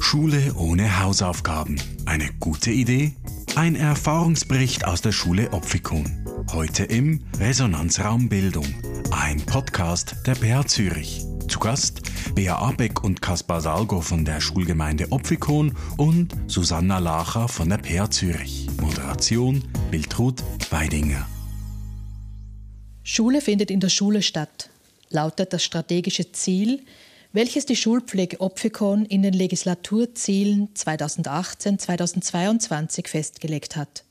Schule ohne Hausaufgaben. Eine gute Idee? Ein Erfahrungsbericht aus der Schule Opfikon. Heute im Resonanzraum Bildung. Ein Podcast der BR Zürich. Zu Gast Bea Abeck und Kaspar Salgo von der Schulgemeinde Opfikon und Susanna Lacher von der PA Zürich. Moderation Biltrud Weidinger. Schule findet in der Schule statt, lautet das strategische Ziel, welches die Schulpflege Opfikon in den Legislaturzielen 2018-2022 festgelegt hat.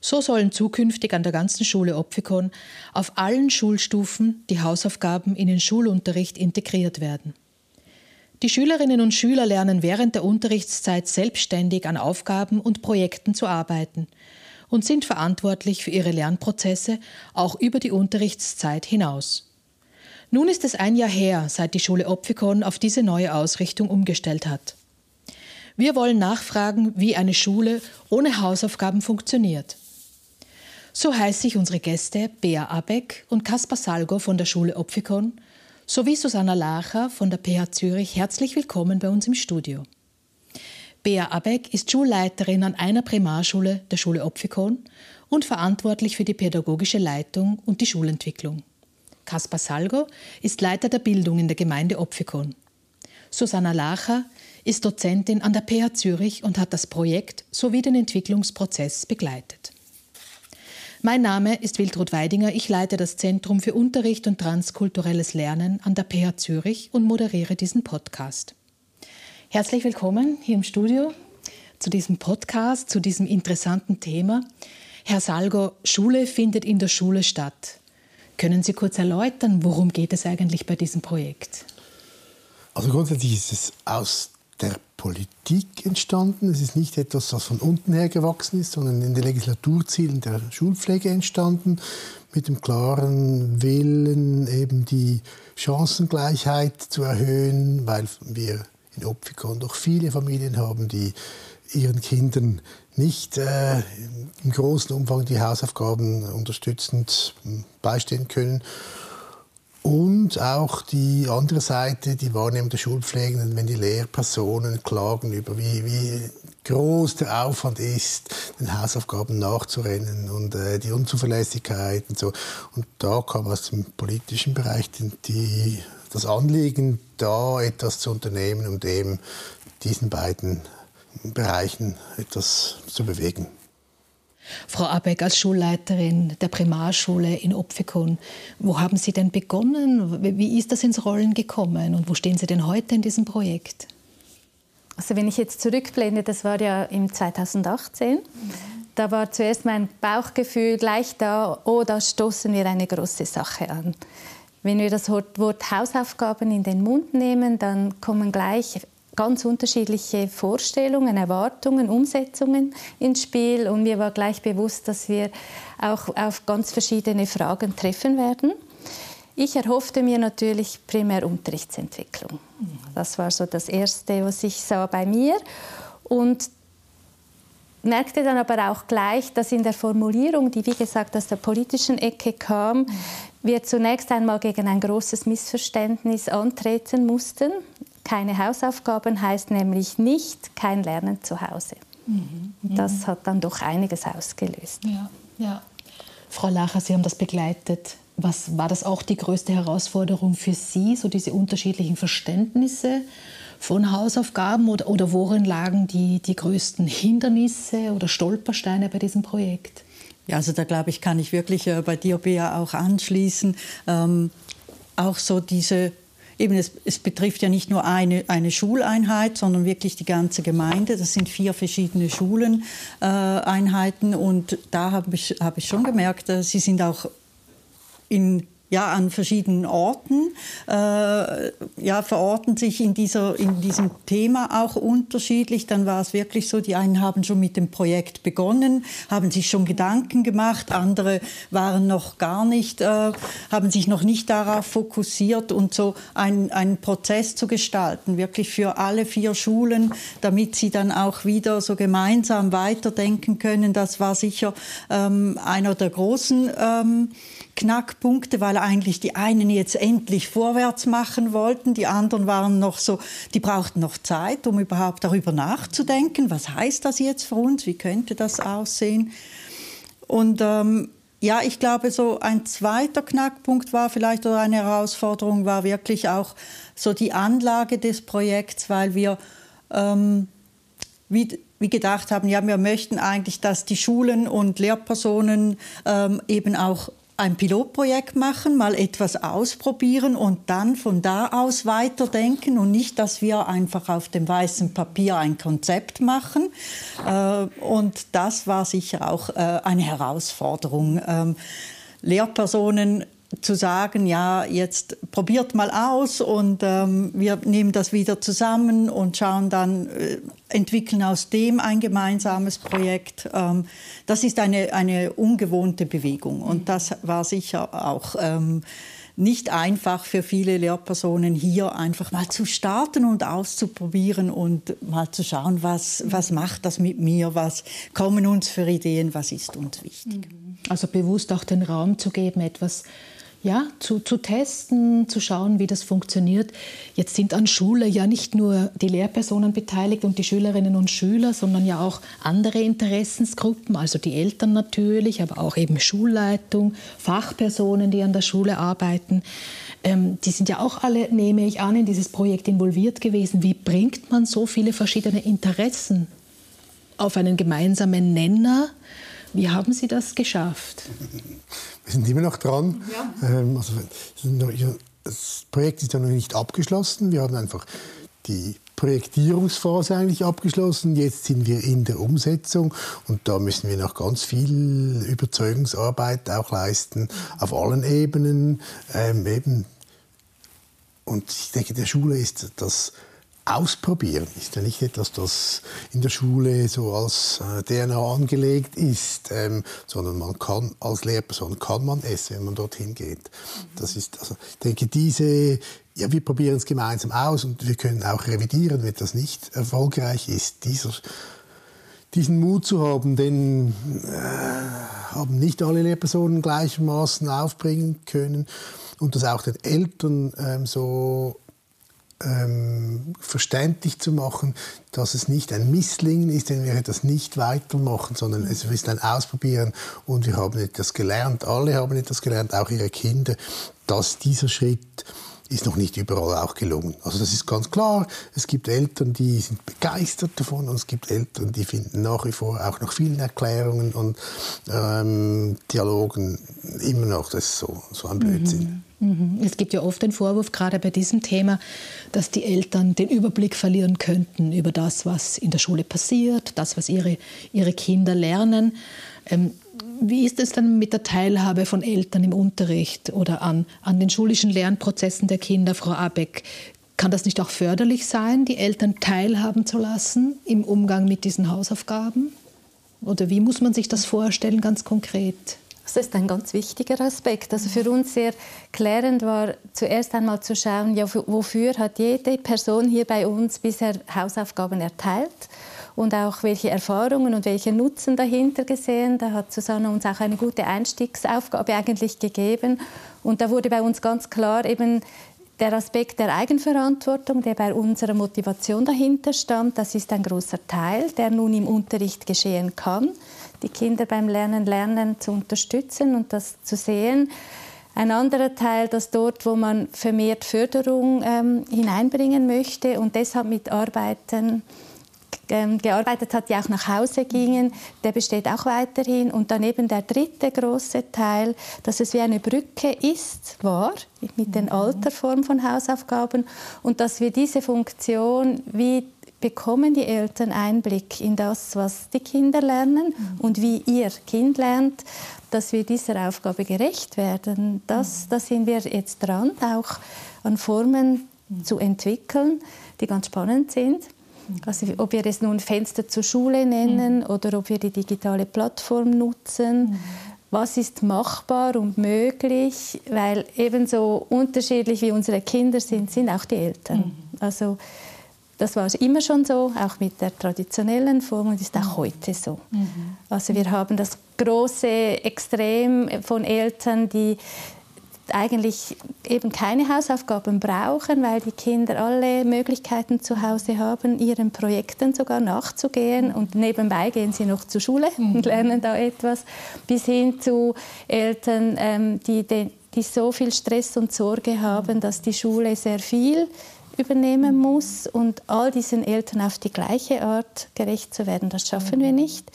So sollen zukünftig an der ganzen Schule Opfikon auf allen Schulstufen die Hausaufgaben in den Schulunterricht integriert werden. Die Schülerinnen und Schüler lernen während der Unterrichtszeit selbstständig an Aufgaben und Projekten zu arbeiten und sind verantwortlich für ihre Lernprozesse auch über die Unterrichtszeit hinaus. Nun ist es ein Jahr her, seit die Schule Opfikon auf diese neue Ausrichtung umgestellt hat. Wir wollen nachfragen, wie eine Schule ohne Hausaufgaben funktioniert. So heiße ich unsere Gäste Bea Abeck und Kaspar Salgo von der Schule Opfikon sowie Susanna Lacher von der PH Zürich herzlich willkommen bei uns im Studio. Bea Abeck ist Schulleiterin an einer Primarschule der Schule Opfikon und verantwortlich für die pädagogische Leitung und die Schulentwicklung. Kaspar Salgo ist Leiter der Bildung in der Gemeinde Opfikon. Susanna Lacher ist Dozentin an der PH Zürich und hat das Projekt sowie den Entwicklungsprozess begleitet. Mein Name ist Wiltrud Weidinger. Ich leite das Zentrum für Unterricht und transkulturelles Lernen an der PH Zürich und moderiere diesen Podcast. Herzlich willkommen hier im Studio zu diesem Podcast, zu diesem interessanten Thema. Herr Salgo, Schule findet in der Schule statt. Können Sie kurz erläutern, worum geht es eigentlich bei diesem Projekt? Also grundsätzlich ist es aus der Politik entstanden. Es ist nicht etwas, was von unten her gewachsen ist, sondern in den Legislaturzielen der Schulpflege entstanden, mit dem klaren Willen, eben die Chancengleichheit zu erhöhen, weil wir in Opfikon doch viele Familien haben, die ihren Kindern nicht äh, im großen Umfang die Hausaufgaben unterstützend beistehen können. Und auch die andere Seite, die Wahrnehmung der Schulpflegenden, wenn die Lehrpersonen klagen über wie, wie groß der Aufwand ist, den Hausaufgaben nachzurennen und äh, die Unzuverlässigkeit und so. Und da kam aus dem politischen Bereich die, das Anliegen, da etwas zu unternehmen, um dem diesen beiden Bereichen etwas zu bewegen. Frau Abeck, als Schulleiterin der Primarschule in Opfikon, wo haben Sie denn begonnen? Wie ist das ins Rollen gekommen und wo stehen Sie denn heute in diesem Projekt? Also wenn ich jetzt zurückblende, das war ja im 2018. Da war zuerst mein Bauchgefühl gleich da, oh, da stoßen wir eine große Sache an. Wenn wir das Wort Hausaufgaben in den Mund nehmen, dann kommen gleich ganz unterschiedliche Vorstellungen, Erwartungen, Umsetzungen ins Spiel und mir war gleich bewusst, dass wir auch auf ganz verschiedene Fragen treffen werden. Ich erhoffte mir natürlich primär Unterrichtsentwicklung. Das war so das Erste, was ich sah bei mir und merkte dann aber auch gleich, dass in der Formulierung, die wie gesagt aus der politischen Ecke kam, wir zunächst einmal gegen ein großes Missverständnis antreten mussten. Keine Hausaufgaben heißt nämlich nicht kein Lernen zu Hause. Mhm. Das hat dann doch einiges ausgelöst. Ja, ja. Frau Lacher, Sie haben das begleitet. Was war das auch die größte Herausforderung für Sie, so diese unterschiedlichen Verständnisse von Hausaufgaben oder, oder worin lagen die, die größten Hindernisse oder Stolpersteine bei diesem Projekt? Ja, also da glaube ich, kann ich wirklich äh, bei dir, Bea, auch anschließen. Ähm, auch so diese eben es, es, betrifft ja nicht nur eine, eine Schuleinheit, sondern wirklich die ganze Gemeinde. Das sind vier verschiedene Schuleneinheiten äh, und da habe ich, hab ich schon gemerkt, äh, sie sind auch in ja, an verschiedenen Orten, äh, ja, verorten sich in, dieser, in diesem Thema auch unterschiedlich. Dann war es wirklich so, die einen haben schon mit dem Projekt begonnen, haben sich schon Gedanken gemacht, andere waren noch gar nicht, äh, haben sich noch nicht darauf fokussiert und so einen, einen Prozess zu gestalten, wirklich für alle vier Schulen, damit sie dann auch wieder so gemeinsam weiterdenken können. Das war sicher ähm, einer der großen ähm, Knackpunkte, weil eigentlich die einen jetzt endlich vorwärts machen wollten, die anderen waren noch so, die brauchten noch Zeit, um überhaupt darüber nachzudenken, was heißt das jetzt für uns, wie könnte das aussehen. Und ähm, ja, ich glaube, so ein zweiter Knackpunkt war vielleicht oder eine Herausforderung war wirklich auch so die Anlage des Projekts, weil wir ähm, wie, wie gedacht haben, ja, wir möchten eigentlich, dass die Schulen und Lehrpersonen ähm, eben auch ein Pilotprojekt machen, mal etwas ausprobieren und dann von da aus weiterdenken und nicht, dass wir einfach auf dem weißen Papier ein Konzept machen. Äh, und das war sicher auch äh, eine Herausforderung. Ähm, Lehrpersonen zu sagen, ja, jetzt probiert mal aus und ähm, wir nehmen das wieder zusammen und schauen dann, äh, entwickeln aus dem ein gemeinsames Projekt. Ähm, das ist eine, eine ungewohnte Bewegung und das war sicher auch ähm, nicht einfach für viele Lehrpersonen hier einfach mal zu starten und auszuprobieren und mal zu schauen, was, was macht das mit mir, was kommen uns für Ideen, was ist uns wichtig. Also bewusst auch den Raum zu geben, etwas ja, zu, zu testen, zu schauen, wie das funktioniert. Jetzt sind an Schule ja nicht nur die Lehrpersonen beteiligt und die Schülerinnen und Schüler, sondern ja auch andere Interessensgruppen, also die Eltern natürlich, aber auch eben Schulleitung, Fachpersonen, die an der Schule arbeiten. Ähm, die sind ja auch alle, nehme ich an, in dieses Projekt involviert gewesen. Wie bringt man so viele verschiedene Interessen auf einen gemeinsamen Nenner? Wie haben Sie das geschafft? Wir sind immer noch dran. Ja. Ähm, also, das Projekt ist ja noch nicht abgeschlossen. Wir haben einfach die Projektierungsphase eigentlich abgeschlossen. Jetzt sind wir in der Umsetzung und da müssen wir noch ganz viel Überzeugungsarbeit auch leisten auf allen Ebenen. Ähm, eben. Und ich denke, der Schule ist das Ausprobieren ist ja nicht etwas, das in der Schule so als äh, DNA angelegt ist, ähm, sondern man kann als Lehrperson kann man es, wenn man dorthin geht. Das ist, also, ich denke, diese, ja, wir probieren es gemeinsam aus und wir können auch revidieren, wenn das nicht erfolgreich ist. Dieser, diesen Mut zu haben, den äh, haben nicht alle Lehrpersonen gleichermaßen aufbringen können und das auch den Eltern ähm, so ähm, verständlich zu machen, dass es nicht ein Misslingen ist, wenn wir etwas nicht weitermachen, sondern es ist ein Ausprobieren und wir haben etwas gelernt, alle haben etwas gelernt, auch ihre Kinder, dass dieser Schritt ist noch nicht überall auch gelungen. Also das ist ganz klar. Es gibt Eltern, die sind begeistert davon und es gibt Eltern, die finden nach wie vor auch nach vielen Erklärungen und ähm, Dialogen immer noch das so, so ein Blödsinn. Mhm. Mhm. Es gibt ja oft den Vorwurf, gerade bei diesem Thema, dass die Eltern den Überblick verlieren könnten über das, was in der Schule passiert, das, was ihre, ihre Kinder lernen. Ähm, wie ist es dann mit der Teilhabe von Eltern im Unterricht oder an, an den schulischen Lernprozessen der Kinder, Frau Abeck? Kann das nicht auch förderlich sein, die Eltern teilhaben zu lassen im Umgang mit diesen Hausaufgaben? Oder wie muss man sich das vorstellen, ganz konkret? Das ist ein ganz wichtiger Aspekt. Also für uns sehr klärend war zuerst einmal zu schauen, ja, wofür hat jede Person hier bei uns bisher Hausaufgaben erteilt und auch welche Erfahrungen und welche Nutzen dahinter gesehen. Da hat Susanne uns auch eine gute Einstiegsaufgabe eigentlich gegeben. Und da wurde bei uns ganz klar eben der Aspekt der Eigenverantwortung, der bei unserer Motivation dahinter stand, das ist ein großer Teil, der nun im Unterricht geschehen kann die Kinder beim Lernen lernen zu unterstützen und das zu sehen. Ein anderer Teil, dass dort, wo man vermehrt Förderung ähm, hineinbringen möchte und deshalb mit Arbeiten ähm, gearbeitet hat, die auch nach Hause gingen, der besteht auch weiterhin. Und daneben der dritte große Teil, dass es wie eine Brücke ist, war, mit den mhm. Alterformen von Hausaufgaben und dass wir diese Funktion wie bekommen die Eltern Einblick in das, was die Kinder lernen mhm. und wie ihr Kind lernt, dass wir dieser Aufgabe gerecht werden. Das, mhm. da sind wir jetzt dran, auch an Formen mhm. zu entwickeln, die ganz spannend sind. Also, ob wir es nun Fenster zur Schule nennen oder ob wir die digitale Plattform nutzen. Was ist machbar und möglich? Weil ebenso unterschiedlich wie unsere Kinder sind, sind auch die Eltern. Also das war immer schon so, auch mit der traditionellen Form und ist auch mhm. heute so. Mhm. Also wir haben das große Extrem von Eltern, die eigentlich eben keine Hausaufgaben brauchen, weil die Kinder alle Möglichkeiten zu Hause haben, ihren Projekten sogar nachzugehen und nebenbei gehen sie noch zur Schule und mhm. lernen da etwas, bis hin zu Eltern, ähm, die, die so viel Stress und Sorge haben, dass die Schule sehr viel übernehmen muss und all diesen Eltern auf die gleiche Art gerecht zu werden, das schaffen wir nicht.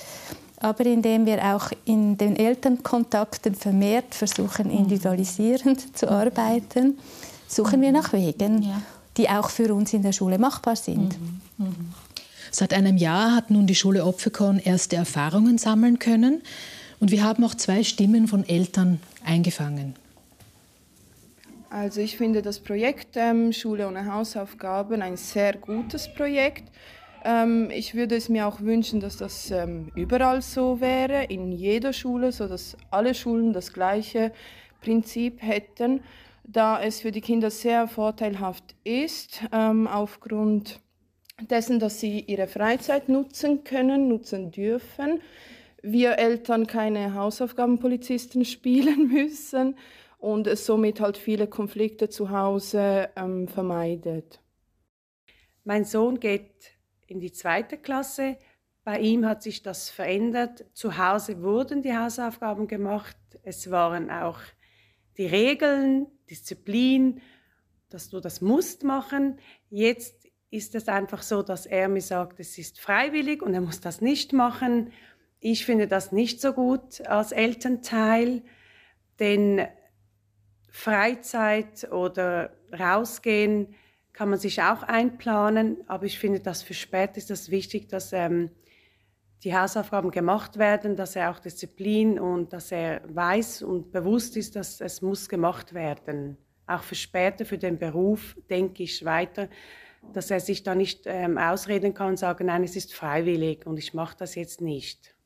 Aber indem wir auch in den Elternkontakten vermehrt versuchen, individualisierend zu arbeiten, suchen wir nach Wegen, die auch für uns in der Schule machbar sind. Seit einem Jahr hat nun die Schule Opfikon erste Erfahrungen sammeln können. Und wir haben auch zwei Stimmen von Eltern eingefangen. Also ich finde das Projekt ähm, Schule ohne Hausaufgaben ein sehr gutes Projekt. Ähm, ich würde es mir auch wünschen, dass das ähm, überall so wäre, in jeder Schule, sodass alle Schulen das gleiche Prinzip hätten, da es für die Kinder sehr vorteilhaft ist, ähm, aufgrund dessen, dass sie ihre Freizeit nutzen können, nutzen dürfen. Wir Eltern keine Hausaufgabenpolizisten spielen müssen und somit halt viele Konflikte zu Hause ähm, vermeidet. Mein Sohn geht in die zweite Klasse. Bei ihm hat sich das verändert. Zu Hause wurden die Hausaufgaben gemacht. Es waren auch die Regeln, Disziplin, dass du das musst machen. Jetzt ist es einfach so, dass er mir sagt, es ist freiwillig und er muss das nicht machen. Ich finde das nicht so gut als Elternteil, denn Freizeit oder rausgehen kann man sich auch einplanen, aber ich finde, dass für später ist das wichtig, dass ähm, die Hausaufgaben gemacht werden, dass er auch Disziplin und dass er weiß und bewusst ist, dass es muss gemacht werden. Auch für später, für den Beruf, denke ich weiter, dass er sich da nicht ähm, ausreden kann und sagen, nein, es ist freiwillig und ich mache das jetzt nicht.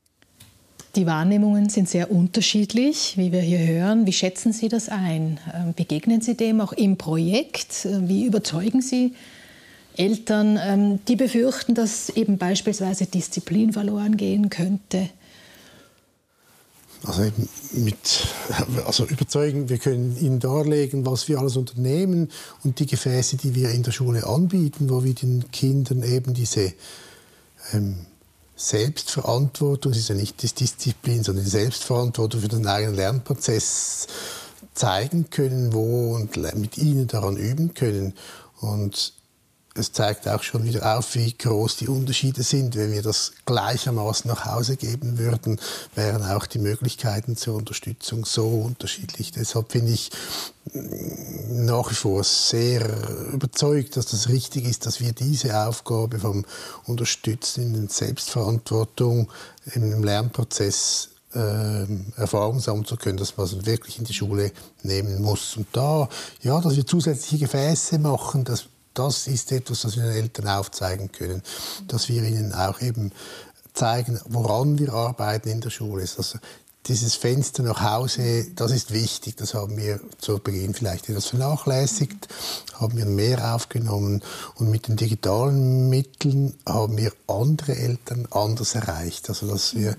Die Wahrnehmungen sind sehr unterschiedlich, wie wir hier hören. Wie schätzen Sie das ein? Ähm, begegnen Sie dem auch im Projekt? Äh, wie überzeugen Sie Eltern, ähm, die befürchten, dass eben beispielsweise Disziplin verloren gehen könnte? Also mit, also überzeugen, wir können Ihnen darlegen, was wir alles unternehmen und die Gefäße, die wir in der Schule anbieten, wo wir den Kindern eben diese ähm, Selbstverantwortung, es ist ja nicht die Disziplin, sondern die Selbstverantwortung für den eigenen Lernprozess zeigen können, wo und mit ihnen daran üben können. Und es zeigt auch schon wieder auf, wie groß die Unterschiede sind. Wenn wir das gleichermaßen nach Hause geben würden, wären auch die Möglichkeiten zur Unterstützung so unterschiedlich. Deshalb finde ich mm, nach wie vor sehr überzeugt, dass das richtig ist, dass wir diese Aufgabe vom Unterstützen in der Selbstverantwortung im Lernprozess äh, Erfahrung sammeln zu können, dass man es wirklich in die Schule nehmen muss. Und da, ja, dass wir zusätzliche Gefäße machen, dass das ist etwas, was wir den Eltern aufzeigen können, dass wir ihnen auch eben zeigen, woran wir arbeiten in der Schule. Also dieses Fenster nach Hause, das ist wichtig. Das haben wir zu Beginn vielleicht etwas vernachlässigt, haben wir mehr aufgenommen. Und mit den digitalen Mitteln haben wir andere Eltern anders erreicht. Also, dass wir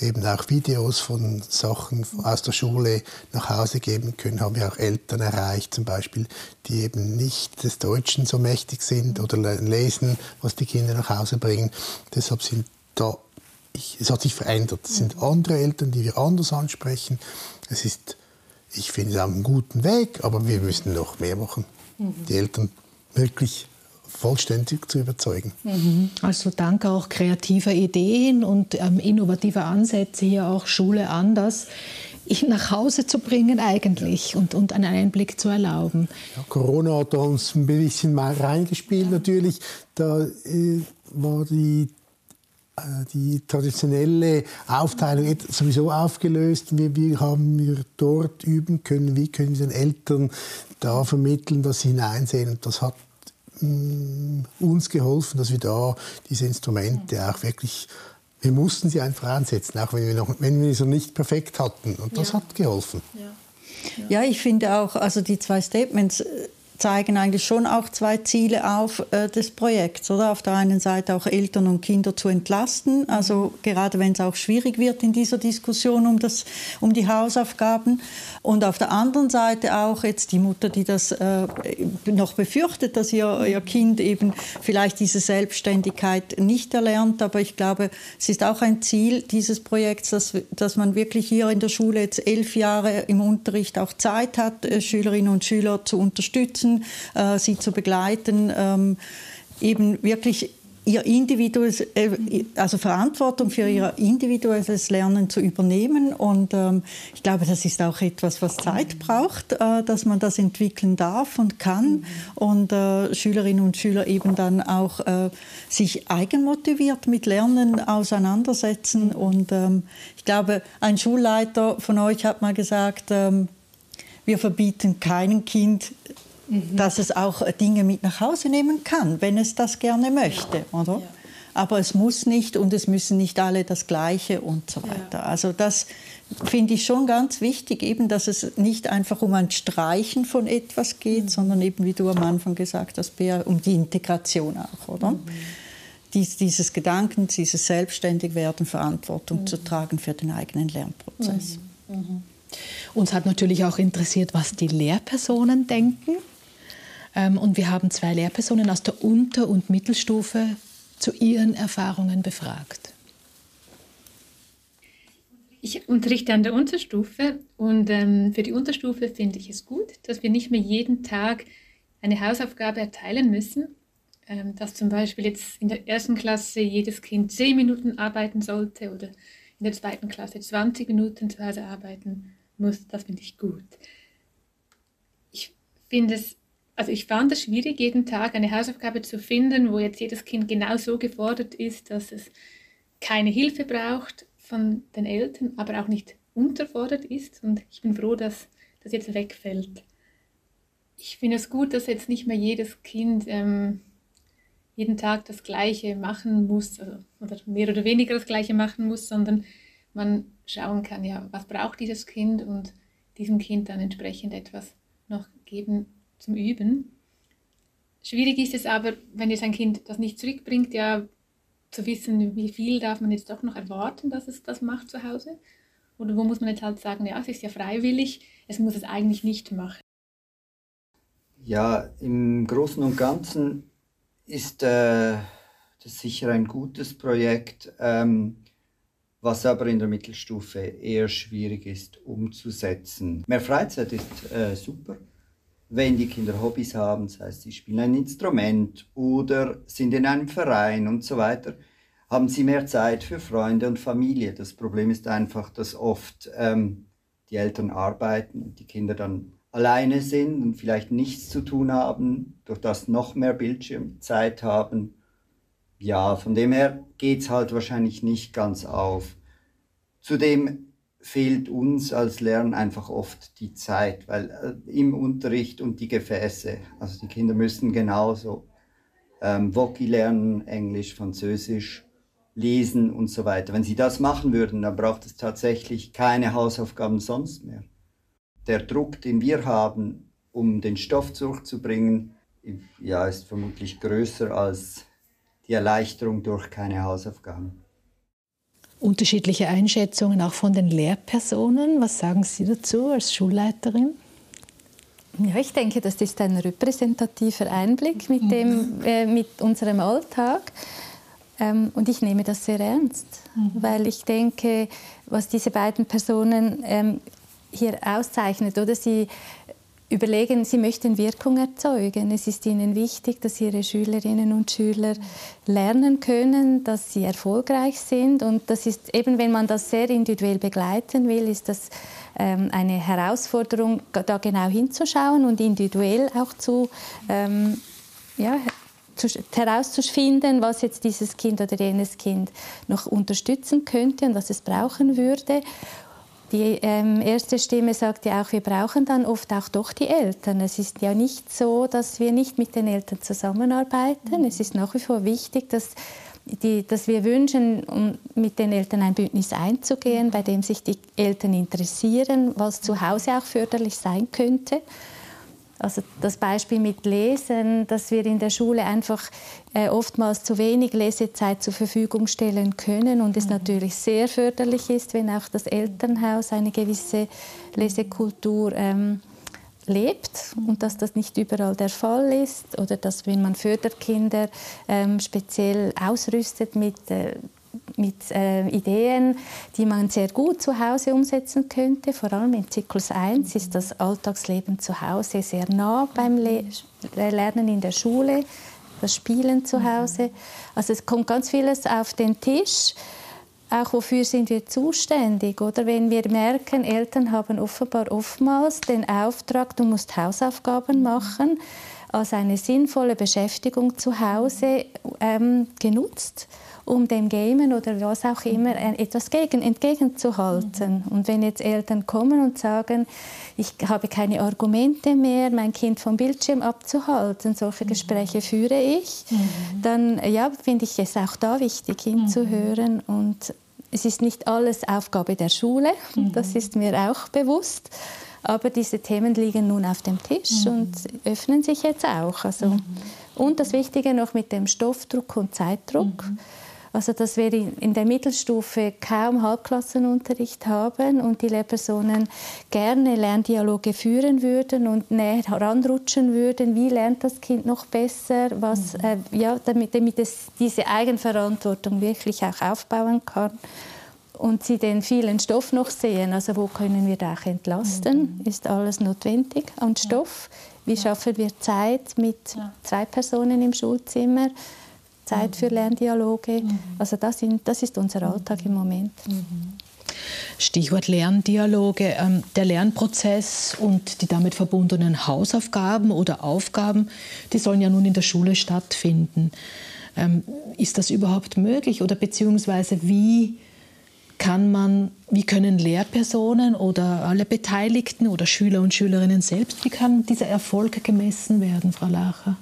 eben auch Videos von Sachen aus der Schule nach Hause geben können, haben wir auch Eltern erreicht, zum Beispiel, die eben nicht des Deutschen so mächtig sind oder lesen, was die Kinder nach Hause bringen. Deshalb sind da ich, es hat sich verändert. Es sind andere Eltern, die wir anders ansprechen. Es ist, ich finde es auf einem guten Weg, aber wir müssen noch mehr machen. Mhm. Die Eltern wirklich vollständig zu überzeugen. Mhm. Also dank auch kreativer Ideen und ähm, innovativer Ansätze hier auch Schule anders nach Hause zu bringen eigentlich und, und einen Einblick zu erlauben. Ja, Corona hat uns ein bisschen mal reingespielt natürlich. Da äh, war die die traditionelle Aufteilung sowieso aufgelöst. Wir, wir haben wir dort üben können, wie können wir den Eltern da vermitteln, dass sie hineinsehen. Und das hat mm, uns geholfen, dass wir da diese Instrumente auch wirklich wir mussten sie einfach einsetzen, auch wenn wir, noch, wenn wir sie nicht perfekt hatten. Und das ja. hat geholfen. Ja. ja. ich finde auch, also die zwei Statements, zeigen eigentlich schon auch zwei Ziele auf äh, des Projekts, oder? Auf der einen Seite auch Eltern und Kinder zu entlasten, also gerade wenn es auch schwierig wird in dieser Diskussion um, das, um die Hausaufgaben. Und auf der anderen Seite auch jetzt die Mutter, die das äh, noch befürchtet, dass ihr, ihr Kind eben vielleicht diese Selbstständigkeit nicht erlernt. Aber ich glaube, es ist auch ein Ziel dieses Projekts, dass, dass man wirklich hier in der Schule jetzt elf Jahre im Unterricht auch Zeit hat, äh, Schülerinnen und Schüler zu unterstützen, äh, sie zu begleiten, ähm, eben wirklich ihr individuelles, äh, also Verantwortung für ihr individuelles Lernen zu übernehmen. Und ähm, ich glaube, das ist auch etwas, was Zeit braucht, äh, dass man das entwickeln darf und kann. Und äh, Schülerinnen und Schüler eben dann auch äh, sich eigenmotiviert mit Lernen auseinandersetzen. Und ähm, ich glaube, ein Schulleiter von euch hat mal gesagt, ähm, wir verbieten keinem Kind mhm. dass es auch Dinge mit nach Hause nehmen kann, wenn es das gerne möchte, oder? Ja. Aber es muss nicht und es müssen nicht alle das Gleiche und so weiter. Ja. Also das finde ich schon ganz wichtig, eben, dass es nicht einfach um ein Streichen von etwas geht, mhm. sondern eben, wie du am Anfang gesagt hast, Bea, um die Integration auch, oder? Mhm. Dies, dieses Gedanken, dieses Selbstständigwerden, Verantwortung zu mhm. tragen für den eigenen Lernprozess. Mhm. Uns hat natürlich auch interessiert, was die Lehrpersonen denken. Ähm, und wir haben zwei Lehrpersonen aus der Unter- und Mittelstufe zu ihren Erfahrungen befragt. Ich unterrichte an der Unterstufe und ähm, für die Unterstufe finde ich es gut, dass wir nicht mehr jeden Tag eine Hausaufgabe erteilen müssen, ähm, dass zum Beispiel jetzt in der ersten Klasse jedes Kind 10 Minuten arbeiten sollte oder in der zweiten Klasse 20 Minuten zu Hause arbeiten muss. Das finde ich gut. Ich finde es also ich fand es schwierig, jeden Tag eine Hausaufgabe zu finden, wo jetzt jedes Kind genau so gefordert ist, dass es keine Hilfe braucht von den Eltern, aber auch nicht unterfordert ist. Und ich bin froh, dass das jetzt wegfällt. Ich finde es gut, dass jetzt nicht mehr jedes Kind ähm, jeden Tag das Gleiche machen muss also, oder mehr oder weniger das Gleiche machen muss, sondern man schauen kann, ja, was braucht dieses Kind und diesem Kind dann entsprechend etwas noch geben zum Üben. Schwierig ist es aber, wenn jetzt ein Kind das nicht zurückbringt, ja, zu wissen, wie viel darf man jetzt doch noch erwarten, dass es das macht zu Hause. Oder wo muss man jetzt halt sagen, ja, es ist ja freiwillig, es muss es eigentlich nicht machen. Ja, im Großen und Ganzen ist äh, das sicher ein gutes Projekt, ähm, was aber in der Mittelstufe eher schwierig ist umzusetzen. Mehr Freizeit ist äh, super wenn die Kinder Hobbys haben, das heißt, sie spielen ein Instrument oder sind in einem Verein und so weiter, haben sie mehr Zeit für Freunde und Familie. Das Problem ist einfach, dass oft ähm, die Eltern arbeiten und die Kinder dann alleine sind und vielleicht nichts zu tun haben, durch das noch mehr Bildschirmzeit haben. Ja, von dem her geht es halt wahrscheinlich nicht ganz auf. Zudem fehlt uns als Lernen einfach oft die Zeit, weil äh, im Unterricht und die Gefäße, also die Kinder müssen genauso ähm, Voki lernen, Englisch, Französisch, lesen und so weiter. Wenn sie das machen würden, dann braucht es tatsächlich keine Hausaufgaben sonst mehr. Der Druck, den wir haben, um den Stoff zurückzubringen, ja, ist vermutlich größer als die Erleichterung durch keine Hausaufgaben unterschiedliche Einschätzungen auch von den Lehrpersonen. Was sagen Sie dazu als Schulleiterin? Ja, ich denke, das ist ein repräsentativer Einblick mit, dem, äh, mit unserem Alltag. Ähm, und ich nehme das sehr ernst, mhm. weil ich denke, was diese beiden Personen ähm, hier auszeichnet, oder sie überlegen, sie möchten Wirkung erzeugen. Es ist ihnen wichtig, dass ihre Schülerinnen und Schüler lernen können, dass sie erfolgreich sind. Und das ist eben, wenn man das sehr individuell begleiten will, ist das ähm, eine Herausforderung, da genau hinzuschauen und individuell auch zu ähm, ja, herauszufinden, was jetzt dieses Kind oder jenes Kind noch unterstützen könnte und was es brauchen würde. Die ähm, erste Stimme sagt ja auch, wir brauchen dann oft auch doch die Eltern. Es ist ja nicht so, dass wir nicht mit den Eltern zusammenarbeiten. Mhm. Es ist nach wie vor wichtig, dass, die, dass wir wünschen, um mit den Eltern ein Bündnis einzugehen, bei dem sich die Eltern interessieren, was zu Hause auch förderlich sein könnte. Also das Beispiel mit Lesen, dass wir in der Schule einfach äh, oftmals zu wenig Lesezeit zur Verfügung stellen können und es mhm. natürlich sehr förderlich ist, wenn auch das Elternhaus eine gewisse Lesekultur ähm, lebt und dass das nicht überall der Fall ist oder dass wenn man Förderkinder ähm, speziell ausrüstet mit äh, mit äh, Ideen, die man sehr gut zu Hause umsetzen könnte. Vor allem in Zyklus 1 ist das Alltagsleben zu Hause sehr nah beim Le Lernen in der Schule, das Spielen zu Hause. Also es kommt ganz vieles auf den Tisch. Auch wofür sind wir zuständig? Oder wenn wir merken, Eltern haben offenbar oftmals den Auftrag, du musst Hausaufgaben machen, als eine sinnvolle Beschäftigung zu Hause ähm, genutzt um dem Gamen oder was auch immer etwas gegen, entgegenzuhalten. Und wenn jetzt Eltern kommen und sagen, ich habe keine Argumente mehr, mein Kind vom Bildschirm abzuhalten, solche mhm. Gespräche führe ich, mhm. dann ja, finde ich es auch da wichtig hinzuhören und es ist nicht alles Aufgabe der Schule, mhm. das ist mir auch bewusst. Aber diese Themen liegen nun auf dem Tisch mhm. und öffnen sich jetzt auch. Also, mhm. Und das Wichtige noch mit dem Stoffdruck und Zeitdruck. Mhm. Also dass wir in der Mittelstufe kaum Halbklassenunterricht haben und die Lehrpersonen gerne Lerndialoge führen würden und näher heranrutschen würden, wie lernt das Kind noch besser, was, mhm. äh, ja, damit, damit es diese Eigenverantwortung wirklich auch aufbauen kann und sie den vielen Stoff noch sehen. Also wo können wir da auch entlasten? Mhm. Ist alles notwendig an Stoff? Wie schaffen wir Zeit mit zwei Personen im Schulzimmer? Zeit für Lerndialoge. Mhm. Also das, sind, das ist unser Alltag im Moment. Mhm. Stichwort Lerndialoge. Ähm, der Lernprozess und die damit verbundenen Hausaufgaben oder Aufgaben, die sollen ja nun in der Schule stattfinden. Ähm, ist das überhaupt möglich oder beziehungsweise wie kann man, wie können Lehrpersonen oder alle Beteiligten oder Schüler und Schülerinnen selbst, wie kann dieser Erfolg gemessen werden, Frau Lacher?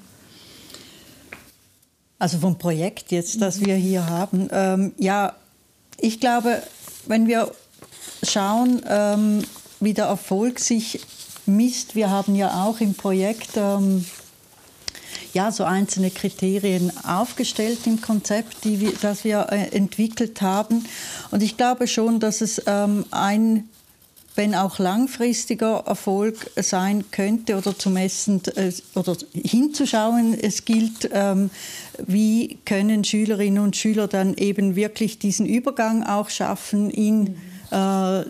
Also vom Projekt jetzt, das wir hier haben. Ähm, ja, ich glaube, wenn wir schauen, ähm, wie der Erfolg sich misst, wir haben ja auch im Projekt ähm, ja, so einzelne Kriterien aufgestellt im Konzept, die wir, das wir äh, entwickelt haben. Und ich glaube schon, dass es ähm, ein wenn auch langfristiger Erfolg sein könnte oder zu messen äh, oder hinzuschauen. Es gilt, ähm, wie können Schülerinnen und Schüler dann eben wirklich diesen Übergang auch schaffen in äh,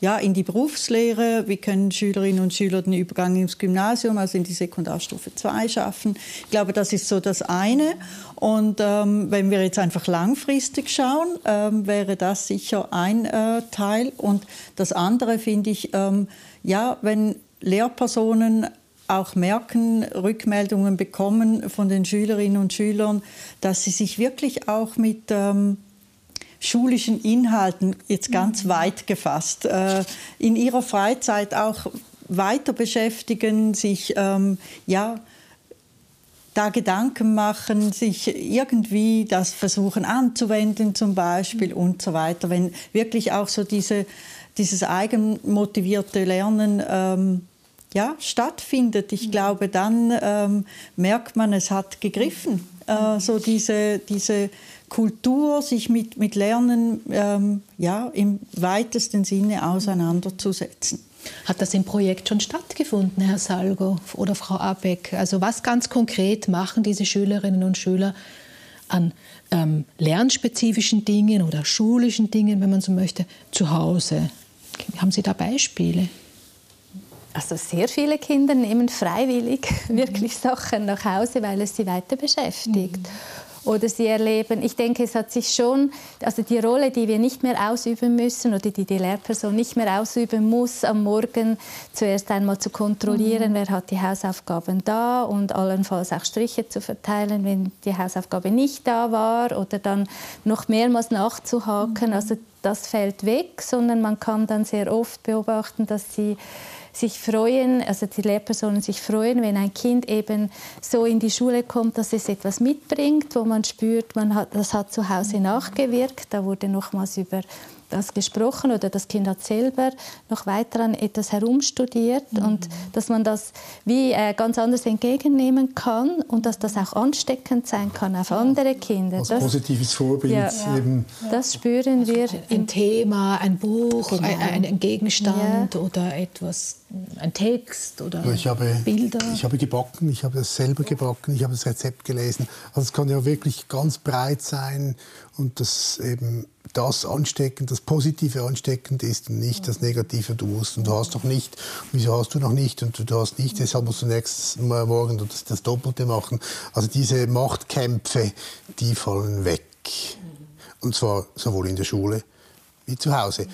ja, in die Berufslehre. Wie können Schülerinnen und Schüler den Übergang ins Gymnasium, also in die Sekundarstufe 2 schaffen? Ich glaube, das ist so das eine. Und ähm, wenn wir jetzt einfach langfristig schauen, ähm, wäre das sicher ein äh, Teil. Und das andere finde ich, ähm, ja, wenn Lehrpersonen auch merken, Rückmeldungen bekommen von den Schülerinnen und Schülern, dass sie sich wirklich auch mit ähm, schulischen Inhalten, jetzt ganz mhm. weit gefasst, äh, in ihrer Freizeit auch weiter beschäftigen, sich ähm, ja, da Gedanken machen, sich irgendwie das versuchen anzuwenden zum Beispiel mhm. und so weiter. Wenn wirklich auch so diese, dieses eigenmotivierte Lernen ähm, ja, stattfindet, ich mhm. glaube, dann ähm, merkt man, es hat gegriffen. Äh, so diese, diese Kultur, sich mit, mit Lernen ähm, ja, im weitesten Sinne auseinanderzusetzen. Hat das im Projekt schon stattgefunden, Herr Salgo oder Frau Abeck? Also was ganz konkret machen diese Schülerinnen und Schüler an ähm, lernspezifischen Dingen oder schulischen Dingen, wenn man so möchte, zu Hause? Haben Sie da Beispiele? Also sehr viele Kinder nehmen freiwillig wirklich Sachen nach Hause, weil es sie weiter beschäftigt. Mhm oder sie erleben, ich denke, es hat sich schon, also die Rolle, die wir nicht mehr ausüben müssen oder die die Lehrperson nicht mehr ausüben muss, am Morgen zuerst einmal zu kontrollieren, mhm. wer hat die Hausaufgaben da und allenfalls auch Striche zu verteilen, wenn die Hausaufgabe nicht da war oder dann noch mehrmals nachzuhaken. Mhm. Also das fällt weg, sondern man kann dann sehr oft beobachten, dass sie sich freuen, also die Lehrpersonen sich freuen, wenn ein Kind eben so in die Schule kommt, dass es etwas mitbringt, wo man spürt, man hat, das hat zu Hause nachgewirkt. Da wurde nochmals über das gesprochen oder das Kind hat selber noch weiter an etwas herumstudiert mhm. und dass man das wie äh, ganz anders entgegennehmen kann und dass das auch ansteckend sein kann auf andere Kinder. Als das, positives Vorbild. Ja, eben. Das spüren wir. Ein Thema, ein Buch, genau. ein, ein, Gegenstand ja. oder etwas, ein Text oder ich habe, Bilder. Ich habe gebacken, ich habe es selber gebacken, ich habe das Rezept gelesen. Also es kann ja wirklich ganz breit sein und das eben das ansteckend, das Positive ansteckend ist und nicht das Negative. Du musst und du hast doch nicht. Wieso hast du noch nicht und du hast nicht? Deshalb musst du nächstes Mal morgen das, das Doppelte machen. Also diese Machtkämpfe, die fallen weg. Und zwar sowohl in der Schule wie zu Hause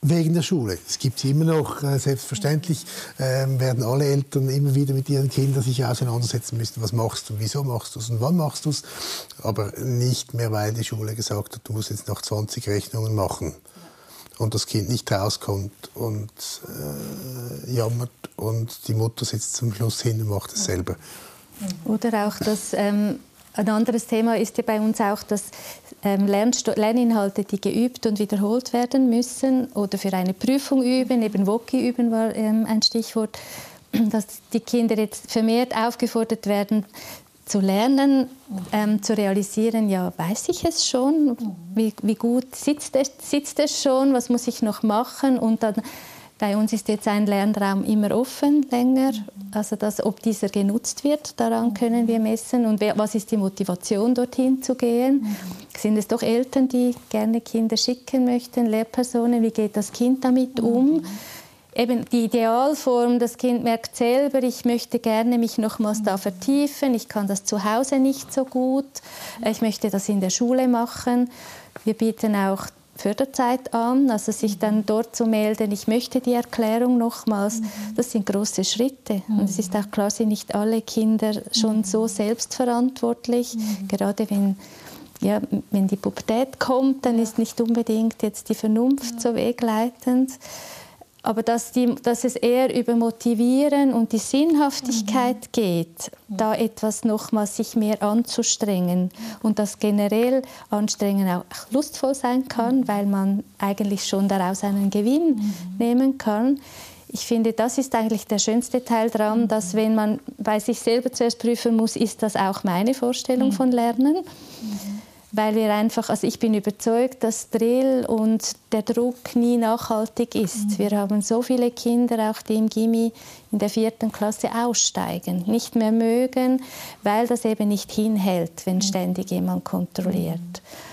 wegen der Schule. Es gibt sie immer noch. Äh, selbstverständlich ähm, werden alle Eltern immer wieder mit ihren Kindern sich auseinandersetzen müssen. Was machst du? Wieso machst du es? Und wann machst du es? Aber nicht mehr, weil die Schule gesagt hat, du musst jetzt noch 20 Rechnungen machen. Und das Kind nicht rauskommt und äh, jammert und die Mutter sitzt zum Schluss hin und macht es selber. Oder auch das ähm ein anderes Thema ist ja bei uns auch, dass ähm, Lerninhalte, die geübt und wiederholt werden müssen oder für eine Prüfung üben, eben Woki üben war ähm, ein Stichwort, dass die Kinder jetzt vermehrt aufgefordert werden, zu lernen, ähm, zu realisieren, ja, weiß ich es schon, wie, wie gut sitzt es, sitzt es schon, was muss ich noch machen? Und dann bei uns ist jetzt ein Lernraum immer offen, länger. Also das, ob dieser genutzt wird, daran können wir messen. Und wer, was ist die Motivation, dorthin zu gehen? Sind es doch Eltern, die gerne Kinder schicken möchten, Lehrpersonen? Wie geht das Kind damit um? Eben die Idealform, das Kind merkt selber, ich möchte gerne mich nochmals da vertiefen, ich kann das zu Hause nicht so gut, ich möchte das in der Schule machen. Wir bieten auch Förderzeit an, also sich dann dort zu melden, ich möchte die Erklärung nochmals, das sind große Schritte. Und es ist auch klar, sind nicht alle Kinder schon so selbstverantwortlich, gerade wenn ja, wenn die Pubertät kommt, dann ist nicht unbedingt jetzt die Vernunft so wegleitend aber dass, die, dass es eher über Motivieren und die Sinnhaftigkeit mhm. geht, da etwas nochmals sich mehr anzustrengen und dass generell Anstrengen auch lustvoll sein kann, mhm. weil man eigentlich schon daraus einen Gewinn mhm. nehmen kann. Ich finde, das ist eigentlich der schönste Teil daran, dass wenn man bei sich selber zuerst prüfen muss, ist das auch meine Vorstellung von Lernen weil wir einfach, also ich bin überzeugt, dass Drill und der Druck nie nachhaltig ist. Mhm. Wir haben so viele Kinder, auch die im Gimmi in der vierten Klasse aussteigen, nicht mehr mögen, weil das eben nicht hinhält, wenn mhm. ständig jemand kontrolliert.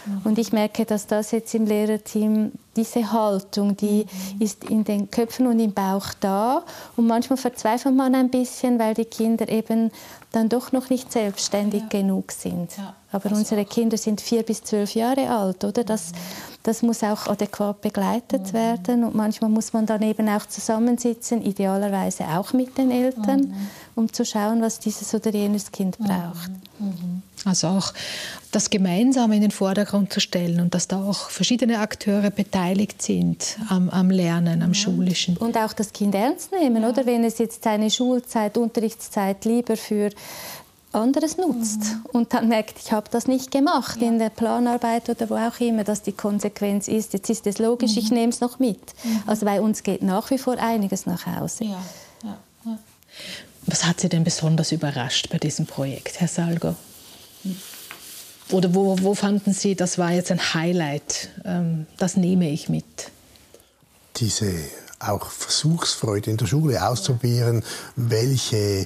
Mhm. Und ich merke, dass das jetzt im Lehrerteam, diese Haltung, die ist in den Köpfen und im Bauch da. Und manchmal verzweifelt man ein bisschen, weil die Kinder eben dann doch noch nicht selbstständig ja. genug sind. Ja. Aber unsere Kinder sind vier bis zwölf Jahre alt, oder? Das, das muss auch adäquat begleitet mhm. werden. Und manchmal muss man dann eben auch zusammensitzen, idealerweise auch mit den Eltern, mhm. um zu schauen, was dieses oder jenes Kind mhm. braucht. Mhm. Also auch das Gemeinsame in den Vordergrund zu stellen und dass da auch verschiedene Akteure beteiligt sind am, am Lernen, am ja. Schulischen. Und auch das Kind ernst nehmen, ja. oder? Wenn es jetzt seine Schulzeit, Unterrichtszeit lieber für anderes nutzt mhm. und dann merkt, ich habe das nicht gemacht ja. in der Planarbeit oder wo auch immer, dass die Konsequenz ist, jetzt ist es logisch, mhm. ich nehme es noch mit. Mhm. Also bei uns geht nach wie vor einiges nach Hause. Ja. Ja. Was hat Sie denn besonders überrascht bei diesem Projekt, Herr Salgo? Oder wo, wo fanden Sie, das war jetzt ein Highlight, ähm, das nehme ich mit? Diese auch Versuchsfreude in der Schule auszuprobieren, welche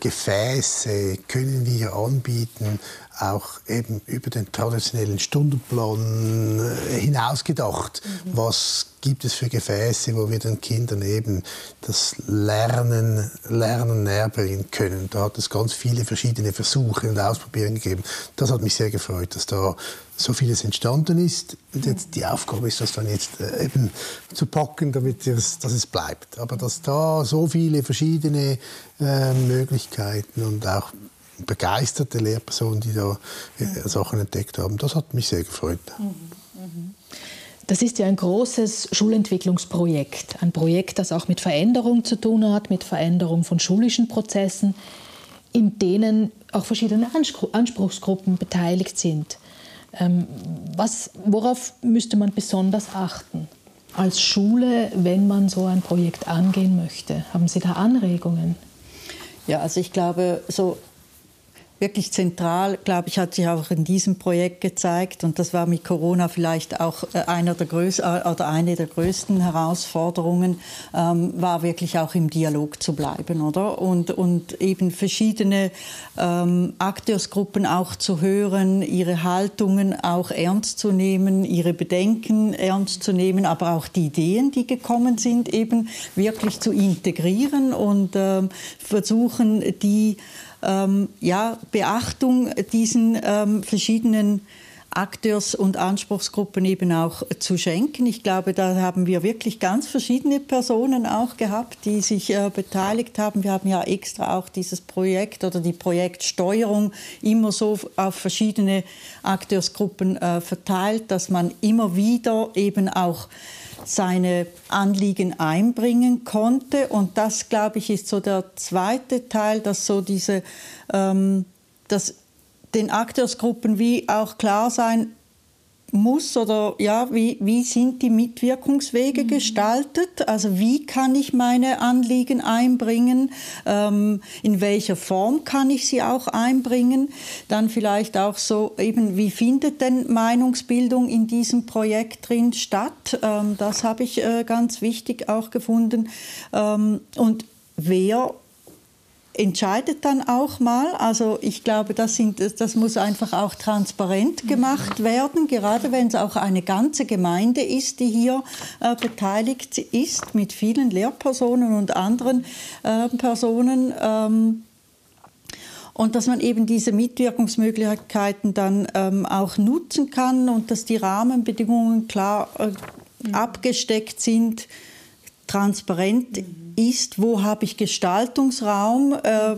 Gefäße können wir anbieten, auch eben über den traditionellen Stundenplan äh, hinausgedacht. Mhm. Was gibt es für Gefäße, wo wir den Kindern eben das Lernen, Lernen näher bringen können? Da hat es ganz viele verschiedene Versuche und Ausprobierungen gegeben. Das hat mich sehr gefreut, dass da so vieles entstanden ist. Und jetzt die Aufgabe ist, das dann jetzt äh, eben zu packen, damit es, dass es bleibt. Aber dass da so viele verschiedene äh, Möglichkeiten und auch begeisterte Lehrpersonen, die da äh, Sachen entdeckt haben, das hat mich sehr gefreut. Das ist ja ein großes Schulentwicklungsprojekt, ein Projekt, das auch mit Veränderung zu tun hat, mit Veränderung von schulischen Prozessen, in denen auch verschiedene Anspruchsgruppen beteiligt sind. Ähm, was, worauf müsste man besonders achten als Schule, wenn man so ein Projekt angehen möchte? Haben Sie da Anregungen? Ja, also ich glaube, so wirklich zentral, glaube ich, hat sich auch in diesem Projekt gezeigt und das war mit Corona vielleicht auch äh, einer der größ äh, oder eine der größten Herausforderungen, ähm, war wirklich auch im Dialog zu bleiben, oder? Und, und eben verschiedene ähm, Akteursgruppen auch zu hören, ihre Haltungen auch ernst zu nehmen, ihre Bedenken ernst zu nehmen, aber auch die Ideen, die gekommen sind, eben wirklich zu integrieren und ähm, versuchen, die ähm, ja, Beachtung diesen ähm, verschiedenen Akteurs- und Anspruchsgruppen eben auch zu schenken. Ich glaube, da haben wir wirklich ganz verschiedene Personen auch gehabt, die sich äh, beteiligt haben. Wir haben ja extra auch dieses Projekt oder die Projektsteuerung immer so auf verschiedene Akteursgruppen äh, verteilt, dass man immer wieder eben auch seine Anliegen einbringen konnte. Und das, glaube ich, ist so der zweite Teil, dass so diese, ähm, dass den Akteursgruppen wie auch klar sein muss oder ja, wie, wie sind die Mitwirkungswege mhm. gestaltet? Also wie kann ich meine Anliegen einbringen? Ähm, in welcher Form kann ich sie auch einbringen? Dann vielleicht auch so eben, wie findet denn Meinungsbildung in diesem Projekt drin statt? Ähm, das habe ich äh, ganz wichtig auch gefunden. Ähm, und wer entscheidet dann auch mal. Also ich glaube, das, sind, das muss einfach auch transparent gemacht werden, gerade wenn es auch eine ganze Gemeinde ist, die hier äh, beteiligt ist, mit vielen Lehrpersonen und anderen äh, Personen. Ähm, und dass man eben diese Mitwirkungsmöglichkeiten dann ähm, auch nutzen kann und dass die Rahmenbedingungen klar äh, mhm. abgesteckt sind, transparent mhm ist, wo habe ich Gestaltungsraum, äh,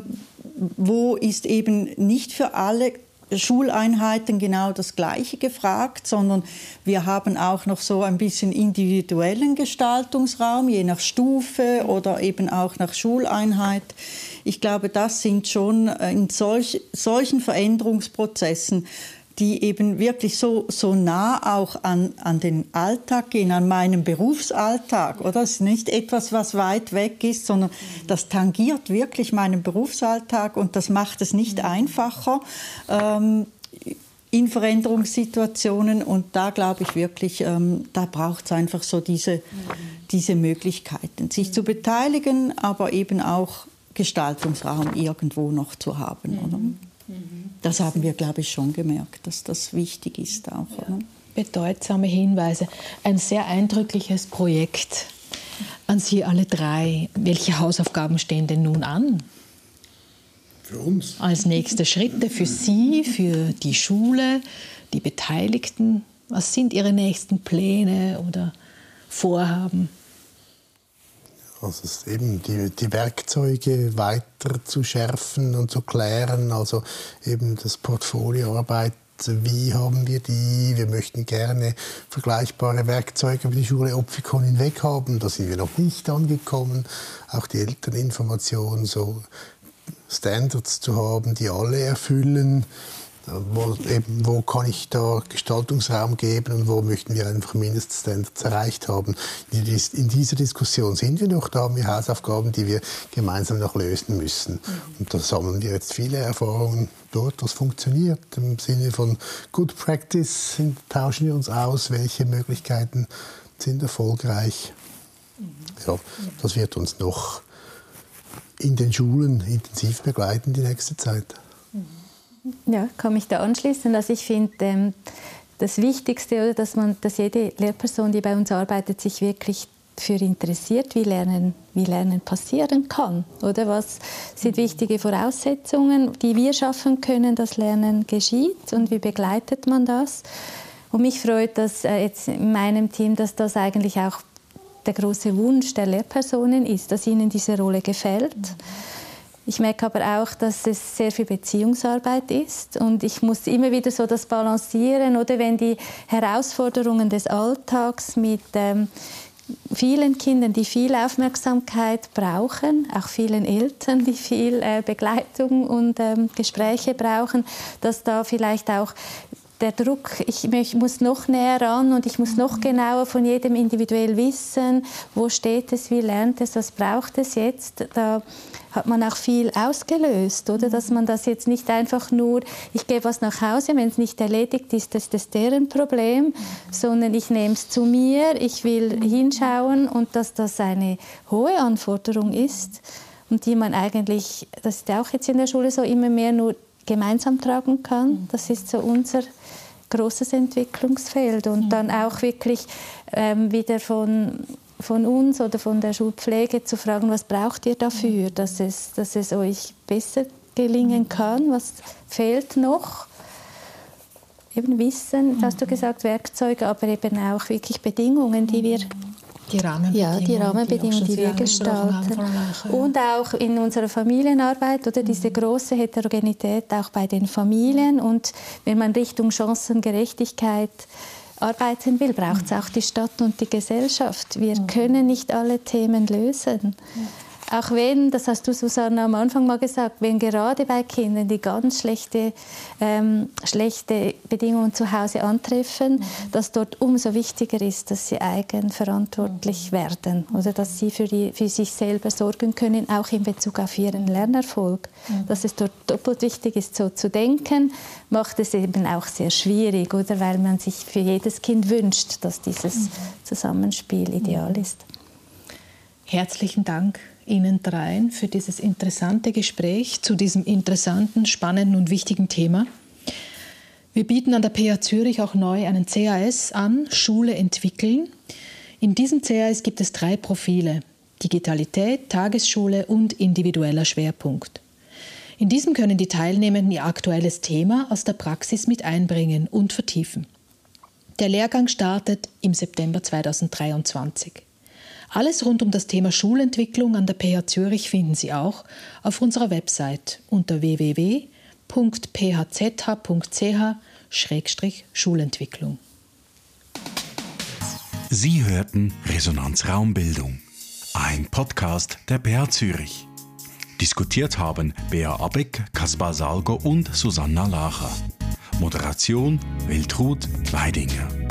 wo ist eben nicht für alle Schuleinheiten genau das Gleiche gefragt, sondern wir haben auch noch so ein bisschen individuellen Gestaltungsraum, je nach Stufe oder eben auch nach Schuleinheit. Ich glaube, das sind schon in solch, solchen Veränderungsprozessen die eben wirklich so, so nah auch an, an den Alltag gehen, an meinen Berufsalltag. Oder? Das ist nicht etwas, was weit weg ist, sondern das tangiert wirklich meinen Berufsalltag und das macht es nicht einfacher. Ähm, in Veränderungssituationen und da glaube ich wirklich, ähm, da braucht es einfach so diese, diese Möglichkeiten, sich zu beteiligen, aber eben auch Gestaltungsraum irgendwo noch zu haben. Das haben wir, glaube ich, schon gemerkt, dass das wichtig ist auch. Ja. Bedeutsame Hinweise. Ein sehr eindrückliches Projekt an Sie alle drei. Welche Hausaufgaben stehen denn nun an? Für uns. Als nächste Schritte für Sie, für die Schule, die Beteiligten. Was sind Ihre nächsten Pläne oder Vorhaben? Also eben die, die Werkzeuge weiter zu schärfen und zu klären, also eben das Portfolioarbeit wie haben wir die? Wir möchten gerne vergleichbare Werkzeuge über die Schule Opfikon hinweg haben. Da sind wir noch nicht angekommen. Auch die Elterninformation, so Standards zu haben, die alle erfüllen wo, eben, wo kann ich da Gestaltungsraum geben und wo möchten wir einfach Mindeststandards erreicht haben. In dieser Diskussion sind wir noch, da haben wir Hausaufgaben, die wir gemeinsam noch lösen müssen. Mhm. Und da sammeln wir jetzt viele Erfahrungen dort, was funktioniert. Im Sinne von Good Practice tauschen wir uns aus, welche Möglichkeiten sind erfolgreich. Mhm. Ja, das wird uns noch in den Schulen intensiv begleiten die nächste Zeit. Ja, kann mich da anschließen. Also ich finde, ähm, das Wichtigste, dass, man, dass jede Lehrperson, die bei uns arbeitet, sich wirklich dafür interessiert, wie Lernen, wie Lernen passieren kann. Oder was sind wichtige Voraussetzungen, die wir schaffen können, dass Lernen geschieht und wie begleitet man das? Und mich freut, dass äh, jetzt in meinem Team, dass das eigentlich auch der große Wunsch der Lehrpersonen ist, dass ihnen diese Rolle gefällt. Mhm ich merke aber auch, dass es sehr viel Beziehungsarbeit ist und ich muss immer wieder so das balancieren, oder wenn die Herausforderungen des Alltags mit ähm, vielen Kindern, die viel Aufmerksamkeit brauchen, auch vielen Eltern, die viel äh, Begleitung und ähm, Gespräche brauchen, dass da vielleicht auch der Druck, ich, ich, muss noch näher ran und ich muss noch genauer von jedem individuell wissen, wo steht es, wie lernt es, was braucht es jetzt. Da hat man auch viel ausgelöst, oder? Dass man das jetzt nicht einfach nur, ich gebe was nach Hause, wenn es nicht erledigt ist, das ist das deren Problem, sondern ich nehme es zu mir, ich will hinschauen und dass das eine hohe Anforderung ist und die man eigentlich, das ist auch jetzt in der Schule so, immer mehr nur gemeinsam tragen kann. Das ist so unser großes Entwicklungsfeld und mhm. dann auch wirklich ähm, wieder von, von uns oder von der Schulpflege zu fragen, was braucht ihr dafür, dass es, dass es euch besser gelingen mhm. kann, was fehlt noch. Eben Wissen, hast du mhm. gesagt, Werkzeuge, aber eben auch wirklich Bedingungen, die wir die Rahmenbedingungen, ja, die, Rahmenbedingungen, die, die wir gestalten. Haben, Und auch in unserer Familienarbeit, oder diese große Heterogenität auch bei den Familien. Und wenn man Richtung Chancengerechtigkeit arbeiten will, braucht es auch die Stadt und die Gesellschaft. Wir können nicht alle Themen lösen. Auch wenn, das hast du Susanne am Anfang mal gesagt, wenn gerade bei Kindern, die ganz schlechte, ähm, schlechte Bedingungen zu Hause antreffen, mhm. dass dort umso wichtiger ist, dass sie eigenverantwortlich mhm. werden oder dass sie für, die, für sich selber sorgen können, auch in Bezug auf ihren Lernerfolg. Mhm. Dass es dort doppelt wichtig ist, so zu denken, macht es eben auch sehr schwierig, oder weil man sich für jedes Kind wünscht, dass dieses. Zusammenspiel ideal ist. Herzlichen Dank Ihnen dreien für dieses interessante Gespräch zu diesem interessanten, spannenden und wichtigen Thema. Wir bieten an der PA Zürich auch neu einen CAS an, Schule entwickeln. In diesem CAS gibt es drei Profile, Digitalität, Tagesschule und individueller Schwerpunkt. In diesem können die Teilnehmenden ihr aktuelles Thema aus der Praxis mit einbringen und vertiefen. Der Lehrgang startet im September 2023. Alles rund um das Thema Schulentwicklung an der PH Zürich finden Sie auch auf unserer Website unter www.phzh.ch-schulentwicklung. Sie hörten Resonanzraumbildung, ein Podcast der PH Zürich. Diskutiert haben Bea Abeck, Kaspar Salgo und Susanna Lacher. Moderation Wiltrud Weidinger.